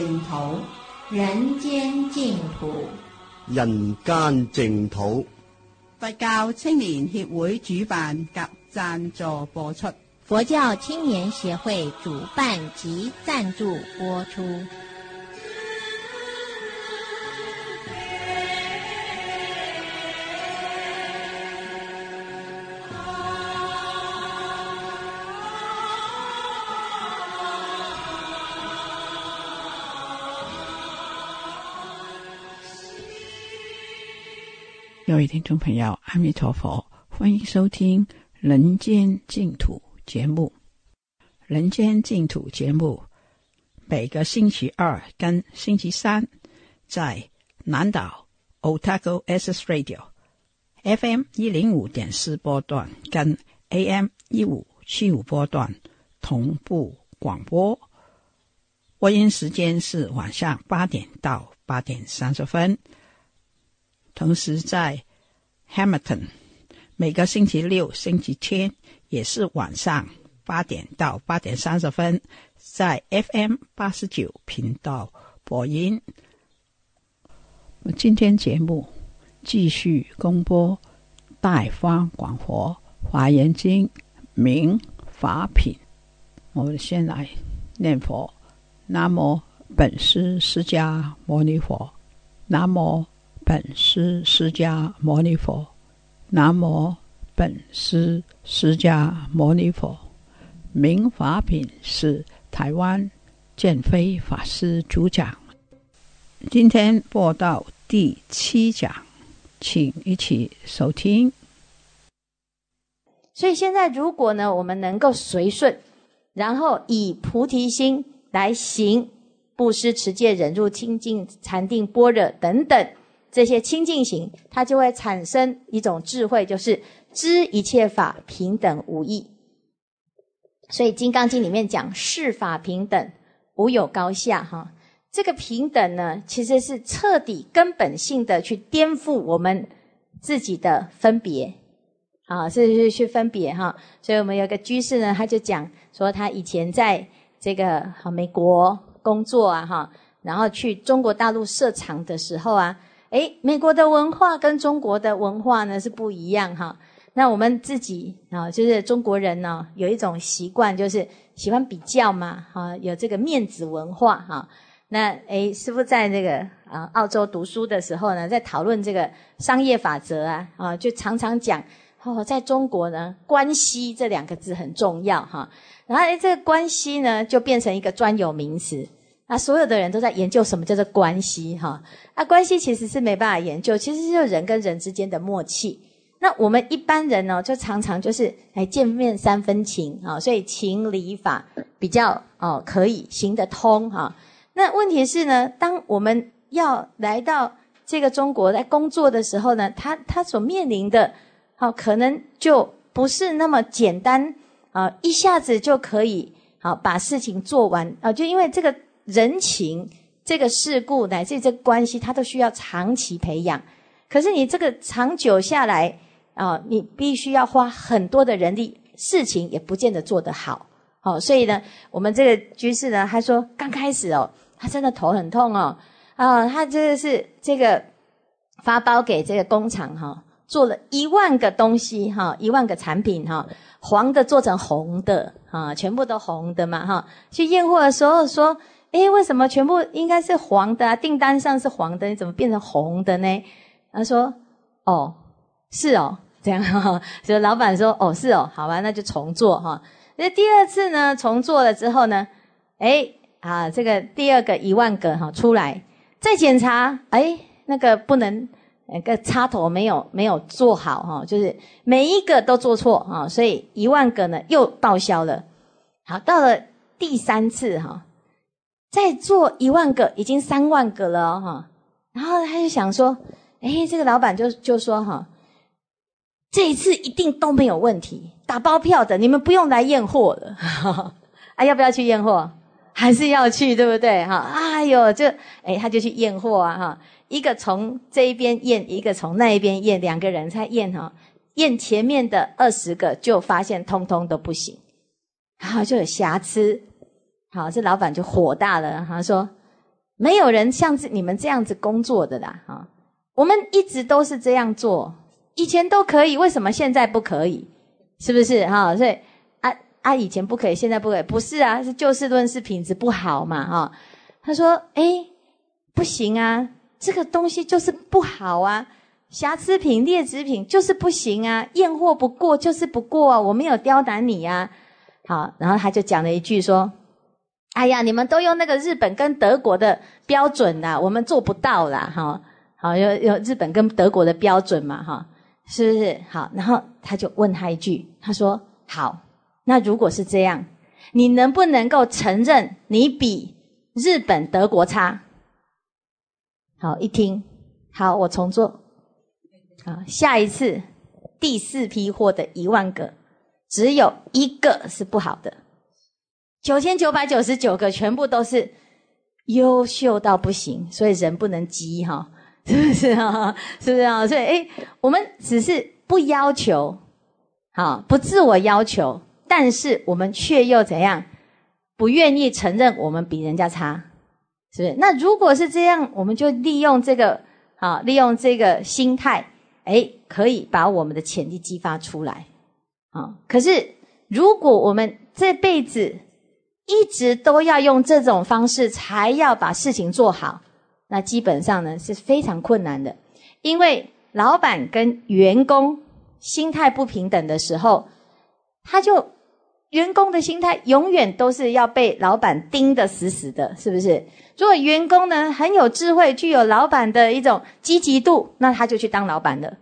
間淨土，人间净土。人间净土，佛教青年协会主办及赞助播出。佛教青年协会主办及赞助播出。各位听众朋友，阿弥陀佛，欢迎收听《人间净土》节目。《人间净土》节目每个星期二跟星期三在南岛 Otago SS Radio FM 一零五点四波段跟 AM 一五七五波段同步广播。播音时间是晚上八点到八点三十分。同时，在 Hamilton 每个星期六、星期天也是晚上八点到八点三十分，在 FM 八十九频道播音。今天节目继续公播《大方广佛华严经》明法品。我们先来念佛：南无本师释迦牟尼佛，南无。本师释迦牟尼佛，南无本师释迦牟尼佛。明法品是台湾建飞法师主讲。今天播到第七讲，请一起收听。所以现在，如果呢，我们能够随顺，然后以菩提心来行布施、持戒、忍辱、清净、禅定、般若等等。这些清净行，它就会产生一种智慧，就是知一切法平等无异。所以《金刚经》里面讲世法平等，无有高下。哈，这个平等呢，其实是彻底根本性的去颠覆我们自己的分别。啊，是是去分别哈。所以我们有个居士呢，他就讲说，他以前在这个美国工作啊，哈，然后去中国大陆设厂的时候啊。哎，美国的文化跟中国的文化呢是不一样哈。那我们自己啊，就是中国人呢，有一种习惯，就是喜欢比较嘛，哈，有这个面子文化哈。那哎，师傅在这个啊澳洲读书的时候呢，在讨论这个商业法则啊，啊，就常常讲哦，在中国呢，关系这两个字很重要哈。然后哎，这个关系呢，就变成一个专有名词。那所有的人都在研究什么叫做关系哈？那关系其实是没办法研究，其实就是人跟人之间的默契。那我们一般人呢，就常常就是来见面三分情啊，所以情理法比较哦可以行得通哈。那问题是呢，当我们要来到这个中国来工作的时候呢，他他所面临的，好可能就不是那么简单啊，一下子就可以好把事情做完啊，就因为这个。人情这个事故乃至这个关系，它都需要长期培养。可是你这个长久下来啊，你必须要花很多的人力，事情也不见得做得好。好，所以呢，我们这个居士呢，他说刚开始哦，他真的头很痛哦，啊，他真的是这个发包给这个工厂哈，做了一万个东西哈，一万个产品哈，黄的做成红的啊，全部都红的嘛哈，去验货的时候说。哎，为什么全部应该是黄的啊？订单上是黄的，你怎么变成红的呢？他说：“哦，是哦，这样。”所以老板说：“哦，是哦，好吧，那就重做哈。”那第二次呢，重做了之后呢，哎啊，这个第二个一万个哈出来，再检查，哎，那个不能，那个插头没有没有做好哈，就是每一个都做错哈，所以一万个呢又报销了。好，到了第三次哈，再做一万个，已经三万个了哈。然后他就想说，哎，这个老板就就说哈，这一次一定都没有问题，打包票的，你们不用来验货了。啊，要不要去验货？还是要去，对不对？哈，哎呦，就哎，他就去验货啊，哈，一个从这一边验，一个从那一边验，两个人才验哈，验前面的二十个，就发现通通都不行，然后就有瑕疵。好，这老板就火大了，他说。没有人像你们这样子工作的啦，哈！我们一直都是这样做，以前都可以，为什么现在不可以？是不是哈？所以啊啊，以前不可以，现在不可以，不是啊，是就事论事，品质不好嘛，哈！他说：“哎，不行啊，这个东西就是不好啊，瑕疵品、劣质品就是不行啊，验货不过就是不过啊，我没有刁难你呀。”好，然后他就讲了一句说。哎呀，你们都用那个日本跟德国的标准啦，我们做不到啦，哈，好，有有日本跟德国的标准嘛，哈，是不是？好，然后他就问他一句，他说：“好，那如果是这样，你能不能够承认你比日本、德国差？”好，一听，好，我重做，啊，下一次第四批货的一万个，只有一个是不好的。九千九百九十九个全部都是优秀到不行，所以人不能急哈，是不是啊？是不是啊？所以哎，我们只是不要求，好不自我要求，但是我们却又怎样？不愿意承认我们比人家差，是不是？那如果是这样，我们就利用这个好，利用这个心态，哎，可以把我们的潜力激发出来啊。可是如果我们这辈子，一直都要用这种方式才要把事情做好，那基本上呢是非常困难的。因为老板跟员工心态不平等的时候，他就员工的心态永远都是要被老板盯得死死的，是不是？如果员工呢很有智慧，具有老板的一种积极度，那他就去当老板了，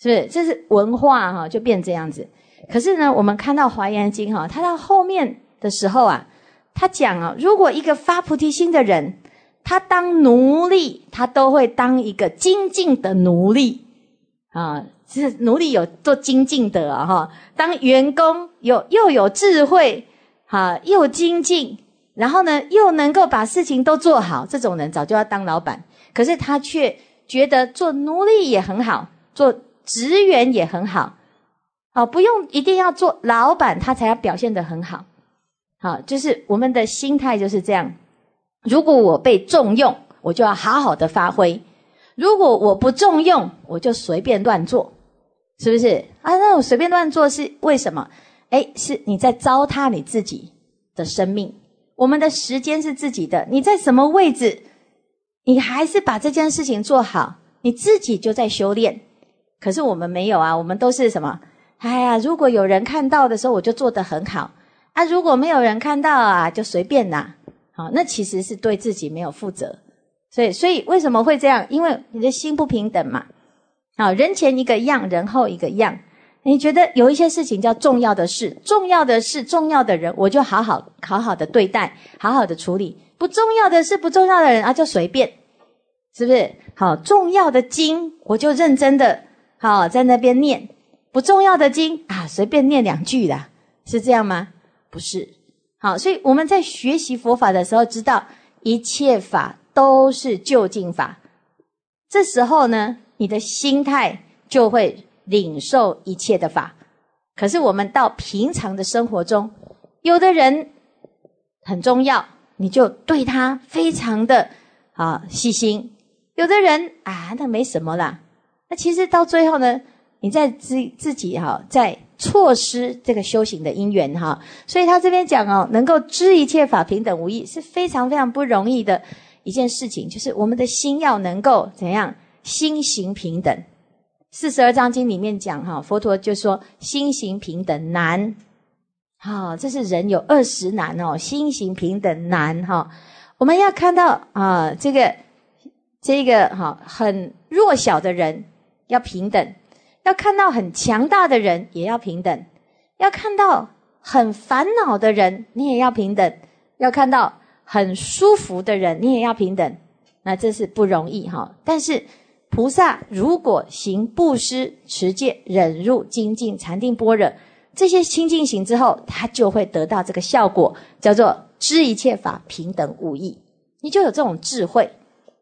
是不是？这是文化哈，就变这样子。可是呢，我们看到《华严经》哈，它到后面的时候啊。他讲啊，如果一个发菩提心的人，他当奴隶，他都会当一个精进的奴隶啊。是奴隶有做精进的啊，哈。当员工有又有智慧，哈，又精进，然后呢，又能够把事情都做好，这种人早就要当老板。可是他却觉得做奴隶也很好，做职员也很好，好，不用一定要做老板，他才要表现得很好。好，就是我们的心态就是这样。如果我被重用，我就要好好的发挥；如果我不重用，我就随便乱做，是不是？啊，那我随便乱做是为什么？哎，是你在糟蹋你自己的生命。我们的时间是自己的，你在什么位置，你还是把这件事情做好，你自己就在修炼。可是我们没有啊，我们都是什么？哎呀，如果有人看到的时候，我就做得很好。啊，如果没有人看到啊，就随便拿。好，那其实是对自己没有负责。所以，所以为什么会这样？因为你的心不平等嘛。好，人前一个样，人后一个样。你觉得有一些事情叫重要的事，重要的事，重要的人，我就好好好好的对待，好好的处理。不重要的事，不重要的人啊，就随便，是不是？好，重要的经，我就认真的好在那边念；不重要的经啊，随便念两句啦，是这样吗？不是，好，所以我们在学习佛法的时候，知道一切法都是就近法。这时候呢，你的心态就会领受一切的法。可是我们到平常的生活中，有的人很重要，你就对他非常的啊细心；有的人啊，那没什么啦。那其实到最后呢，你在自自己哈在。错失这个修行的因缘哈，所以他这边讲哦，能够知一切法平等无异，是非常非常不容易的一件事情。就是我们的心要能够怎样，心行平等。四十二章经里面讲哈，佛陀就说心行平等难，好，这是人有二十难哦，心行平等难哈。我们要看到啊，这个这个哈很弱小的人要平等，要看到很强大的人也要平等，要看到很烦恼的人你也要平等，要看到很舒服的人你也要平等。那这是不容易哈，但是菩萨如果行布施、持戒、忍辱、精进、禅定、般若这些清净行之后，他就会得到这个效果，叫做知一切法平等无异，你就有这种智慧。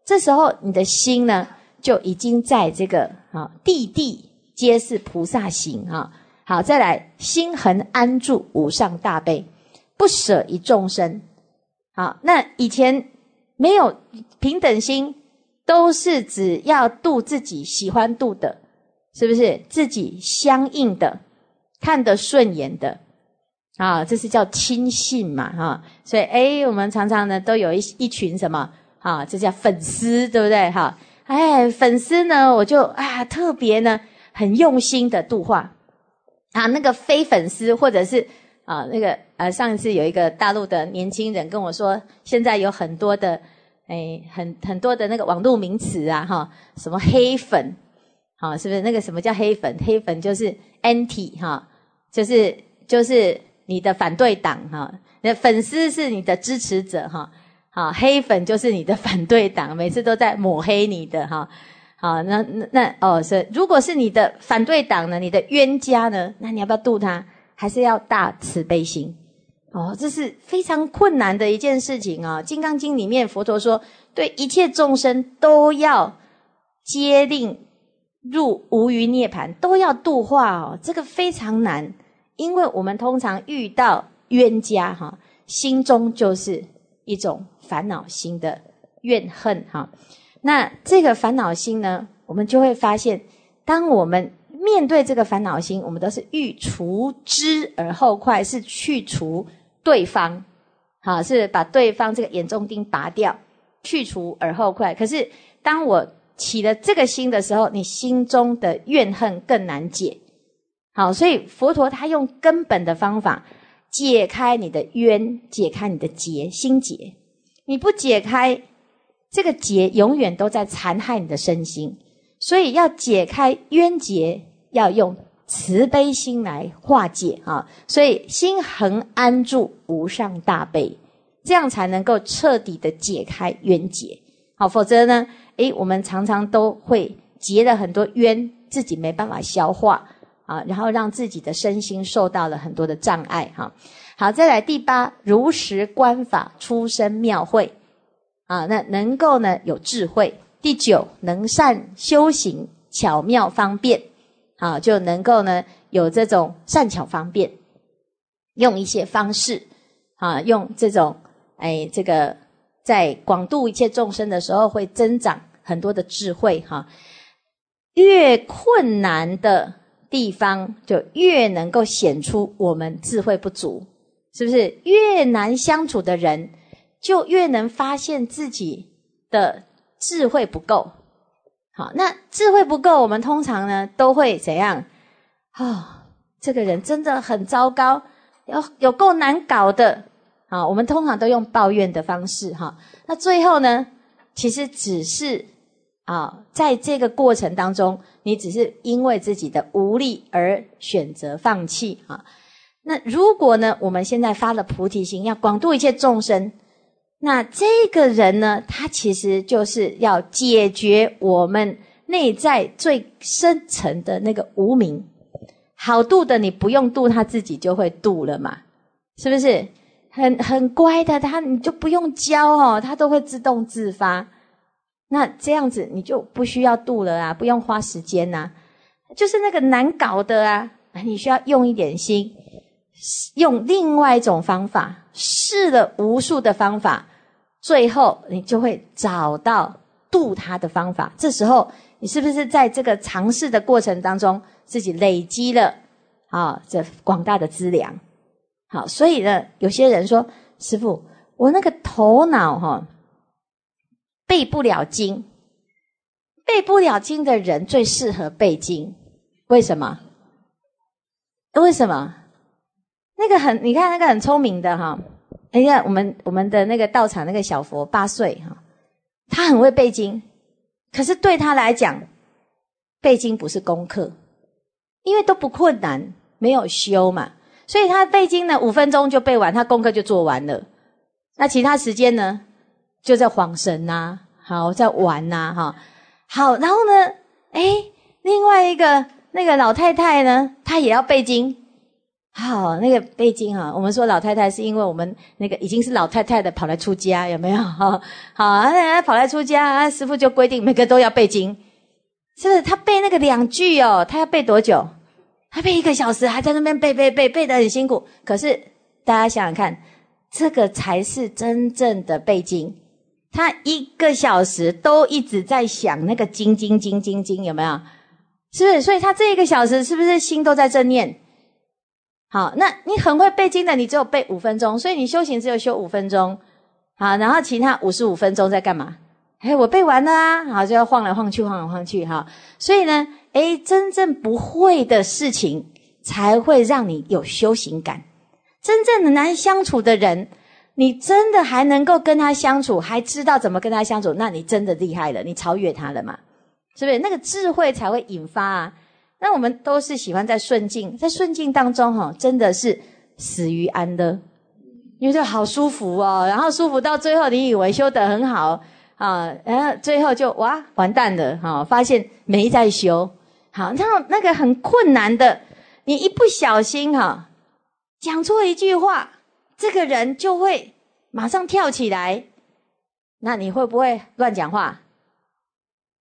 这时候你的心呢，就已经在这个啊，地地皆是菩萨行啊。好，再来心恒安住无上大悲，不舍一众生。好，那以前。没有平等心，都是只要度自己喜欢度的，是不是？自己相应的、看得顺眼的啊，这是叫亲信嘛，哈。所以，哎，我们常常呢都有一一群什么啊，这叫粉丝，对不对？哈，哎，粉丝呢，我就啊特别呢很用心的度化啊，那个非粉丝或者是啊那个呃，上一次有一个大陆的年轻人跟我说，现在有很多的。哎，很很多的那个网络名词啊，哈，什么黑粉，好，是不是那个什么叫黑粉？黑粉就是 anti 哈，就是就是你的反对党哈，那粉丝是你的支持者哈，好，黑粉就是你的反对党，每次都在抹黑你的哈，好，那那那哦，是如果是你的反对党呢，你的冤家呢，那你要不要度他？还是要大慈悲心？哦，这是非常困难的一件事情啊！《金刚经》里面佛陀说，对一切众生都要接令入无余涅盘，都要度化哦。这个非常难，因为我们通常遇到冤家哈，心中就是一种烦恼心的怨恨哈。那这个烦恼心呢，我们就会发现，当我们面对这个烦恼心，我们都是欲除之而后快，是去除。对方，好是把对方这个眼中钉拔掉，去除而后快。可是当我起了这个心的时候，你心中的怨恨更难解。好，所以佛陀他用根本的方法解开你的冤，解开你的结，心结。你不解开这个结，永远都在残害你的身心。所以要解开冤结，要用。慈悲心来化解啊，所以心恒安住无上大悲，这样才能够彻底的解开冤结。好，否则呢，诶，我们常常都会结了很多冤，自己没办法消化啊，然后让自己的身心受到了很多的障碍哈。好，再来第八，如实观法，出生妙慧啊，那能够呢有智慧。第九，能善修行，巧妙方便。啊，就能够呢有这种善巧方便，用一些方式啊，用这种哎，这个在广度一切众生的时候，会增长很多的智慧哈。越困难的地方，就越能够显出我们智慧不足，是不是？越难相处的人，就越能发现自己的智慧不够。好，那智慧不够，我们通常呢都会怎样？啊，这个人真的很糟糕，有有够难搞的。好，我们通常都用抱怨的方式哈。那最后呢，其实只是啊，在这个过程当中，你只是因为自己的无力而选择放弃啊。那如果呢，我们现在发了菩提心，要广度一切众生。那这个人呢，他其实就是要解决我们内在最深层的那个无名。好度的，你不用度，他自己就会度了嘛，是不是？很很乖的，他你就不用教哦，他都会自动自发。那这样子你就不需要度了啊，不用花时间呐。就是那个难搞的啊，你需要用一点心，用另外一种方法，试了无数的方法。最后，你就会找到渡他的方法。这时候，你是不是在这个尝试的过程当中，自己累积了啊这广大的资粮？好，所以呢，有些人说：“师傅，我那个头脑哈背不了经，背不了经的人最适合背经。为什么？为什么？那个很，你看那个很聪明的哈。”哎呀，我们我们的那个道场那个小佛八岁哈，他很会背经，可是对他来讲，背经不是功课，因为都不困难，没有修嘛，所以他背经呢五分钟就背完，他功课就做完了。那其他时间呢，就在晃神呐，好在玩呐，哈，好，然后呢，哎，另外一个那个老太太呢，她也要背经。好，那个背经哈，我们说老太太是因为我们那个已经是老太太的跑来出家，有没有？哈，好，那跑来出家啊，师傅就规定每个都要背经，是不是？他背那个两句哦，他要背多久？他背一个小时，还在那边背背背，背得很辛苦。可是大家想想看，这个才是真正的背经，他一个小时都一直在想那个经经经经经，有没有？是不是？所以他这一个小时是不是心都在正念？好，那你很会背经的，你只有背五分钟，所以你修行只有修五分钟。好，然后其他五十五分钟在干嘛？哎，我背完了啊，好就要晃来晃去，晃来晃去哈。所以呢，哎，真正不会的事情才会让你有修行感。真正的难相处的人，你真的还能够跟他相处，还知道怎么跟他相处，那你真的厉害了，你超越他了嘛？是不是？那个智慧才会引发啊。那我们都是喜欢在顺境，在顺境当中哈，真的是死于安乐，因为就好舒服哦。然后舒服到最后，你以为修得很好啊，然后最后就哇完蛋了哈，发现没在修。好，那那个很困难的，你一不小心哈，讲错一句话，这个人就会马上跳起来。那你会不会乱讲话？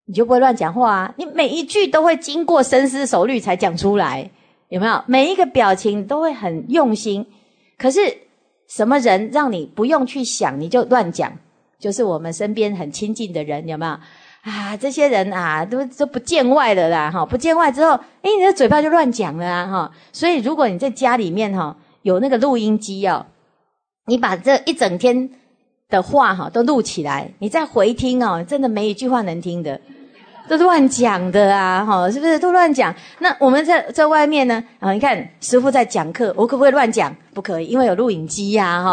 你就不会乱讲话啊！你每一句都会经过深思熟虑才讲出来，有没有？每一个表情都会很用心。可是什么人让你不用去想，你就乱讲？就是我们身边很亲近的人，有没有？啊，这些人啊，都都不见外的啦，哈！不见外之后，哎，你的嘴巴就乱讲了啊，哈！所以如果你在家里面哈有那个录音机哦，你把这一整天的话哈都录起来，你再回听哦，真的没一句话能听的。都乱讲的啊，哈，是不是都乱讲？那我们在在外面呢，啊，你看师傅在讲课，我可不可以乱讲？不可以，因为有录影机呀，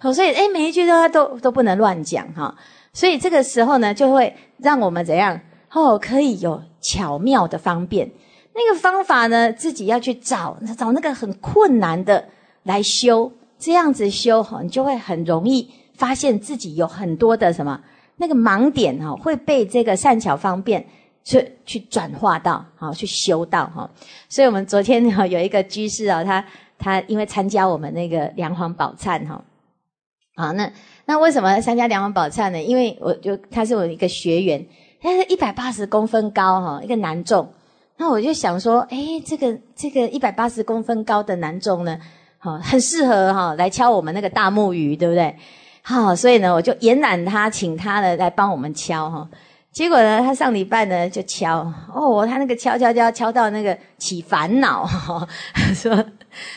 哈，所以哎，每一句都都都不能乱讲，哈，所以这个时候呢，就会让我们怎样？哦，可以有巧妙的方便，那个方法呢，自己要去找，找那个很困难的来修，这样子修，哈，你就会很容易发现自己有很多的什么那个盲点，哈，会被这个善巧方便。去去转化到好，去修道哈。所以我们昨天哈有一个居士啊，他他因为参加我们那个梁皇宝忏哈，好那那为什么参加梁皇宝忏呢？因为我就他是我一个学员，他是一百八十公分高哈，一个男众。那我就想说，哎，这个这个一百八十公分高的男众呢，好很适合哈来敲我们那个大木鱼，对不对？好，所以呢，我就延揽他，请他呢来帮我们敲哈。结果呢，他上礼拜呢就敲哦，他那个敲敲敲敲到那个起烦恼，说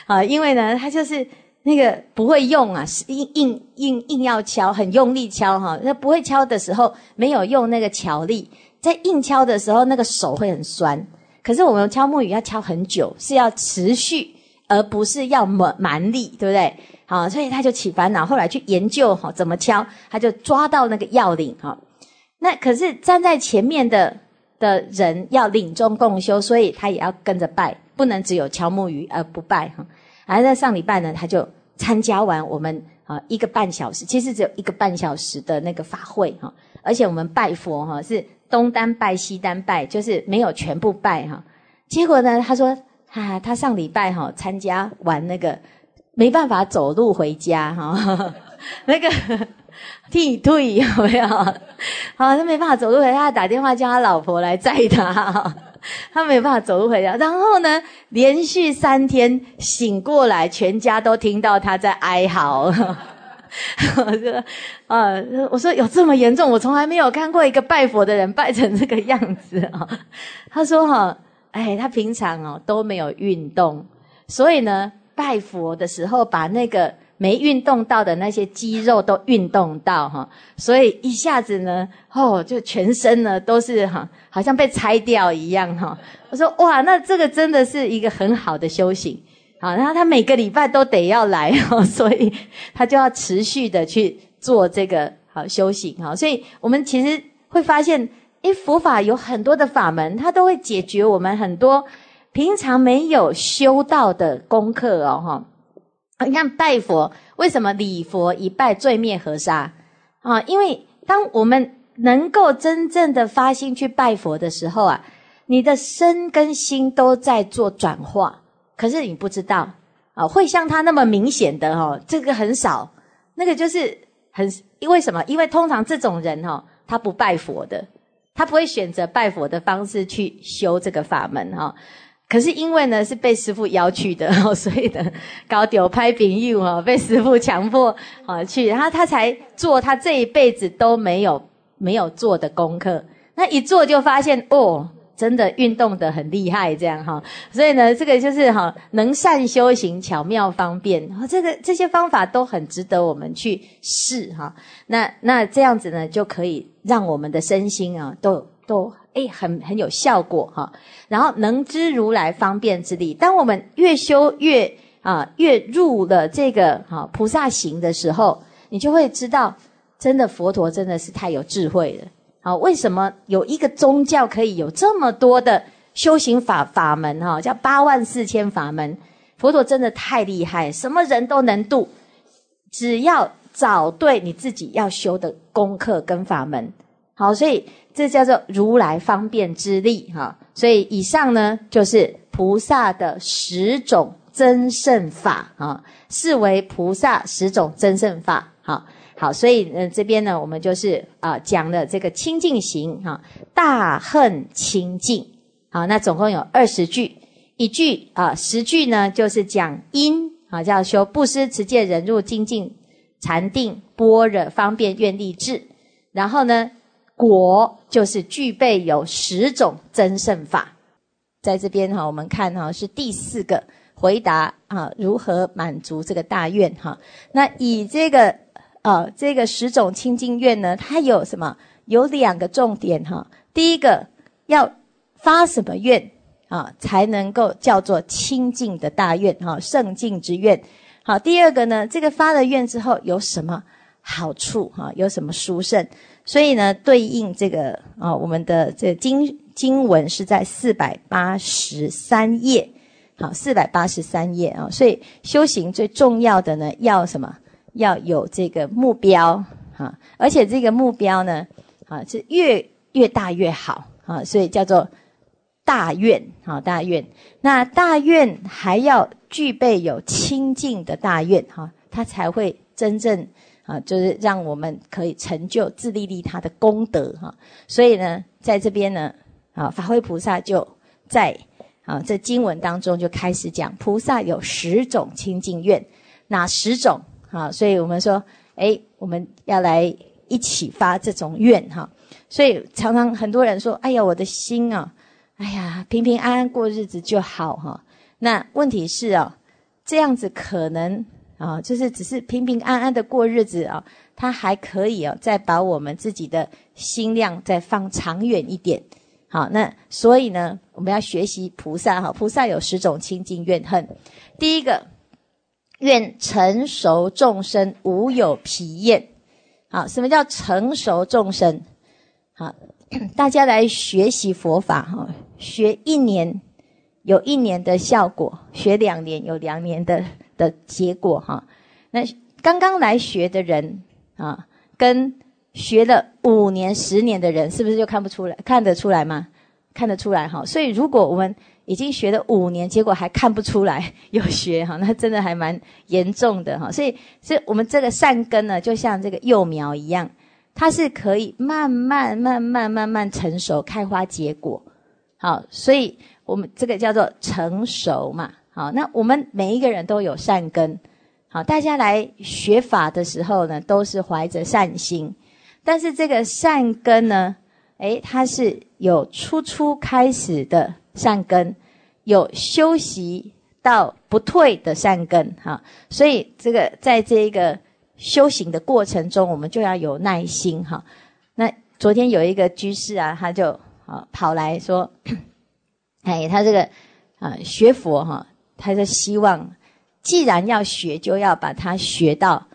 啊，因为呢他就是那个不会用啊，硬硬硬硬要敲，很用力敲哈，那不会敲的时候没有用那个巧力，在硬敲的时候那个手会很酸。可是我们敲木鱼要敲很久，是要持续，而不是要蛮蛮力，对不对？好，所以他就起烦恼，后来去研究哈怎么敲，他就抓到那个要领哈。那可是站在前面的的人要领众共修，所以他也要跟着拜，不能只有敲木鱼而不拜哈。而在上礼拜呢，他就参加完我们啊一个半小时，其实只有一个半小时的那个法会哈。而且我们拜佛哈是东单拜西单拜，就是没有全部拜哈。结果呢，他说啊，他上礼拜哈参加完那个没办法走路回家哈，那个。剃退有没有？好，他没办法走路回家，他打电话叫他老婆来载他。他没办法走路回家，然后呢，连续三天醒过来，全家都听到他在哀嚎。我说，啊，我说有这么严重？我从来没有看过一个拜佛的人拜成这个样子啊。他说，哈，哎，他平常哦都没有运动，所以呢，拜佛的时候把那个。没运动到的那些肌肉都运动到哈，所以一下子呢，哦，就全身呢都是哈，好像被拆掉一样哈。我说哇，那这个真的是一个很好的修行，好，然后他每个礼拜都得要来哈，所以他就要持续的去做这个好修行哈。所以我们其实会发现，诶，佛法有很多的法门，它都会解决我们很多平常没有修到的功课哦，哈。你看拜佛，为什么礼佛一拜罪灭河沙啊？因为当我们能够真正的发心去拜佛的时候啊，你的身跟心都在做转化，可是你不知道啊，会像他那么明显的哈，这个很少，那个就是很因为什么？因为通常这种人哈，他不拜佛的。他不会选择拜佛的方式去修这个法门哈，可是因为呢是被师父邀去的，所以呢高丢拍饼用哦，被师父强迫啊去，然后他才做他这一辈子都没有没有做的功课，那一做就发现哦。真的运动的很厉害，这样哈，所以呢，这个就是哈，能善修行，巧妙方便，这个这些方法都很值得我们去试哈。那那这样子呢，就可以让我们的身心啊，都都诶很很有效果哈。然后能知如来方便之力，当我们越修越啊越入了这个哈菩萨行的时候，你就会知道，真的佛陀真的是太有智慧了。好，为什么有一个宗教可以有这么多的修行法法门？哈，叫八万四千法门。佛陀真的太厉害，什么人都能度，只要找对你自己要修的功课跟法门。好，所以这叫做如来方便之力。哈，所以以上呢，就是菩萨的十种真胜法。啊，视为菩萨十种真胜法。好。好，所以呢，这边呢，我们就是啊讲了这个清净行哈，大恨清净。好，那总共有二十句，一句啊十句呢，就是讲因啊，叫修布施、持戒、忍辱、精进、禅定、般若、方便、愿力、智。然后呢，果就是具备有十种增胜法。在这边哈，我们看哈是第四个回答啊，如何满足这个大愿哈？那以这个。啊，这个十种清净愿呢，它有什么？有两个重点哈。第一个要发什么愿啊，才能够叫做清净的大愿哈，圣净之愿。好，第二个呢，这个发了愿之后有什么好处哈？有什么殊胜？所以呢，对应这个啊，我们的这经经文是在四百八十三页，好，四百八十三页啊。所以修行最重要的呢，要什么？要有这个目标哈，而且这个目标呢，啊是越越大越好啊，所以叫做大愿哈，大愿。那大愿还要具备有清净的大愿哈，它才会真正啊，就是让我们可以成就自利利他的功德哈。所以呢，在这边呢，啊法会菩萨就在啊这经文当中就开始讲，菩萨有十种清净愿，哪十种？啊，所以我们说，哎，我们要来一起发这种愿哈。所以常常很多人说，哎呀，我的心啊，哎呀，平平安安过日子就好哈。那问题是啊，这样子可能啊，就是只是平平安安的过日子啊，他还可以啊，再把我们自己的心量再放长远一点。好，那所以呢，我们要学习菩萨哈。菩萨有十种清净怨恨，第一个。愿成熟众生无有疲厌。好，什么叫成熟众生？好，大家来学习佛法哈，学一年有一年的效果，学两年有两年的的结果哈。那刚刚来学的人啊，跟学了五年、十年的人，是不是就看不出来？看得出来吗？看得出来哈。所以如果我们已经学了五年，结果还看不出来 有学哈，那真的还蛮严重的哈。所以，所以我们这个善根呢，就像这个幼苗一样，它是可以慢慢、慢慢、慢慢成熟、开花结果。好，所以我们这个叫做成熟嘛。好，那我们每一个人都有善根。好，大家来学法的时候呢，都是怀着善心，但是这个善根呢，诶，它是有初初开始的。善根有修习到不退的善根哈，所以这个在这一个修行的过程中，我们就要有耐心哈。那昨天有一个居士啊，他就啊跑来说，哎，他这个啊学佛哈，他就希望既然要学，就要把它学到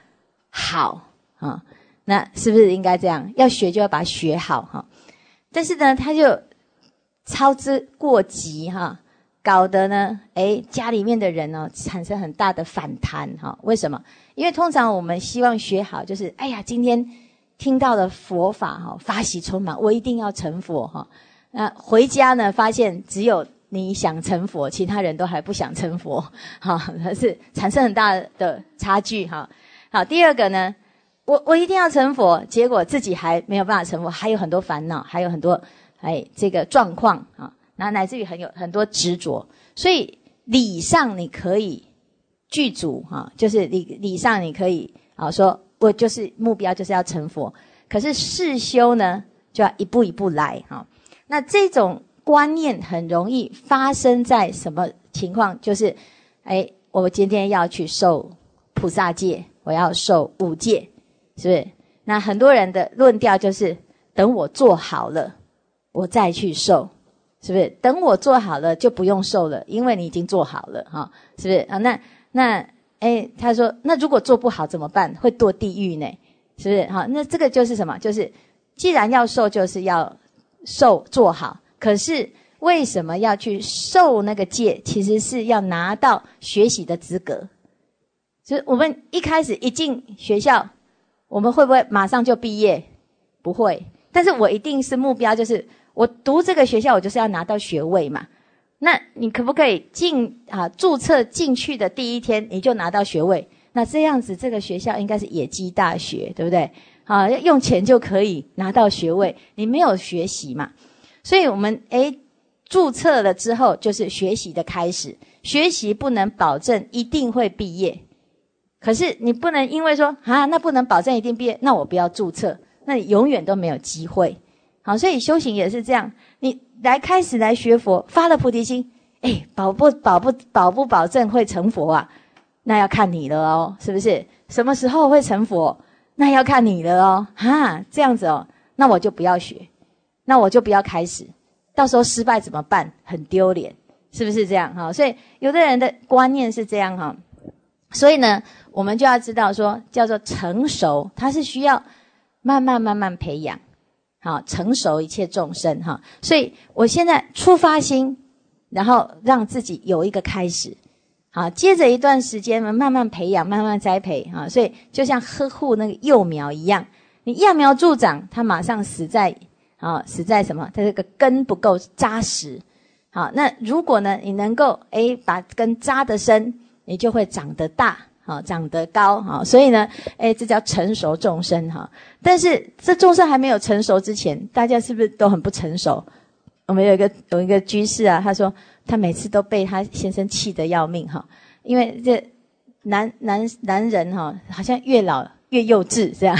好啊。那是不是应该这样？要学就要把它学好哈。但是呢，他就操之过急哈，搞得呢，哎，家里面的人呢产生很大的反弹哈。为什么？因为通常我们希望学好，就是哎呀，今天听到了佛法哈，发喜充满，我一定要成佛哈。那回家呢，发现只有你想成佛，其他人都还不想成佛，哈，是产生很大的差距哈。好，第二个呢？我我一定要成佛，结果自己还没有办法成佛，还有很多烦恼，还有很多哎这个状况啊，那乃至于很有很多执着。所以理上你可以具足哈，就是理理上你可以啊说，我就是目标就是要成佛。可是事修呢，就要一步一步来哈。那这种观念很容易发生在什么情况？就是哎，我今天要去受菩萨戒，我要受五戒。是不是？那很多人的论调就是等我做好了，我再去受，是不是？等我做好了就不用受了，因为你已经做好了，哈，是不是？啊，那那哎，他说，那如果做不好怎么办？会堕地狱呢？是不是？好，那这个就是什么？就是既然要受，就是要受做好。可是为什么要去受那个戒？其实是要拿到学习的资格。就是我们一开始一进学校。我们会不会马上就毕业？不会，但是我一定是目标，就是我读这个学校，我就是要拿到学位嘛。那你可不可以进啊？注册进去的第一天你就拿到学位？那这样子，这个学校应该是野鸡大学，对不对？啊，用钱就可以拿到学位，你没有学习嘛？所以我们诶注册了之后就是学习的开始，学习不能保证一定会毕业。可是你不能因为说啊，那不能保证一定毕业，那我不要注册，那你永远都没有机会。好，所以修行也是这样，你来开始来学佛，发了菩提心，哎，保不保不保不保证会成佛啊？那要看你了哦，是不是？什么时候会成佛？那要看你了哦。哈，这样子哦，那我就不要学，那我就不要开始，到时候失败怎么办？很丢脸，是不是这样？哈，所以有的人的观念是这样哈。所以呢，我们就要知道说，叫做成熟，它是需要慢慢慢慢培养，好成熟一切众生哈。所以我现在出发心，然后让自己有一个开始，好，接着一段时间呢，慢慢培养，慢慢栽培哈。所以就像呵护那个幼苗一样，你揠苗助长，它马上死在啊，实在什么？它这个根不够扎实。好，那如果呢，你能够诶把根扎得深。你就会长得大，好长得高，好，所以呢，哎，这叫成熟众生哈。但是这众生还没有成熟之前，大家是不是都很不成熟？我们有一个有一个居士啊，他说他每次都被他先生气得要命哈，因为这男男男人哈，好像越老越幼稚这样。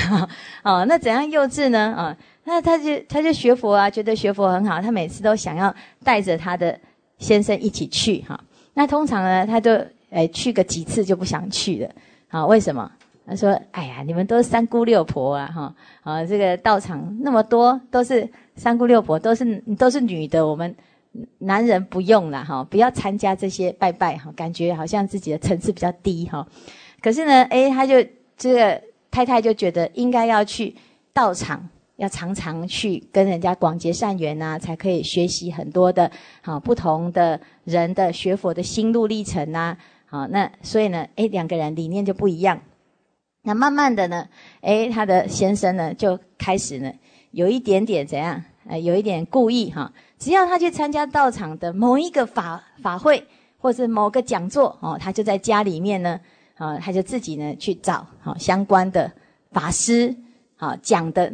哦，那怎样幼稚呢？啊，那他就他就学佛啊，觉得学佛很好，他每次都想要带着他的先生一起去哈。那通常呢，他都。哎，去个几次就不想去了，好，为什么？他说：“哎呀，你们都是三姑六婆啊，哈，啊，这个道场那么多，都是三姑六婆，都是都是女的，我们男人不用了，哈，不要参加这些拜拜，哈，感觉好像自己的层次比较低，哈。可是呢，哎，他就这个太太就觉得应该要去道场。”要常常去跟人家广结善缘呐，才可以学习很多的，好不同的人的学佛的心路历程呐，好那所以呢，诶，两个人理念就不一样。那慢慢的呢，诶，他的先生呢就开始呢有一点点怎样，呃，有一点故意哈，只要他去参加道场的某一个法法会或是某个讲座哦，他就在家里面呢，啊，他就自己呢去找好相关的法师，好讲的。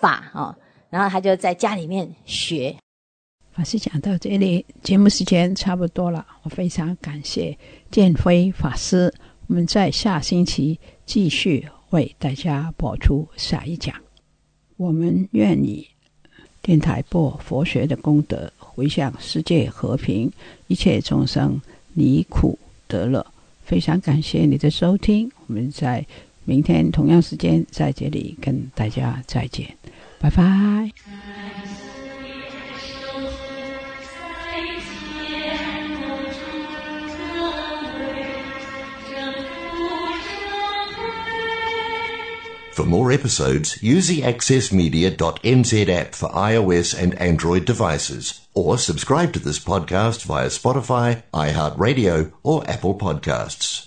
法哦，然后他就在家里面学。法师讲到这里，节目时间差不多了。我非常感谢建辉法师，我们在下星期继续为大家播出下一讲。我们愿以电台播佛学的功德，回向世界和平，一切众生离苦得乐。非常感谢你的收听，我们在明天同样时间在这里跟大家再见。拜拜。For more episodes, use the accessmedia.nz app for iOS and Android devices, or subscribe to this podcast via Spotify, iHeartRadio, or Apple Podcasts.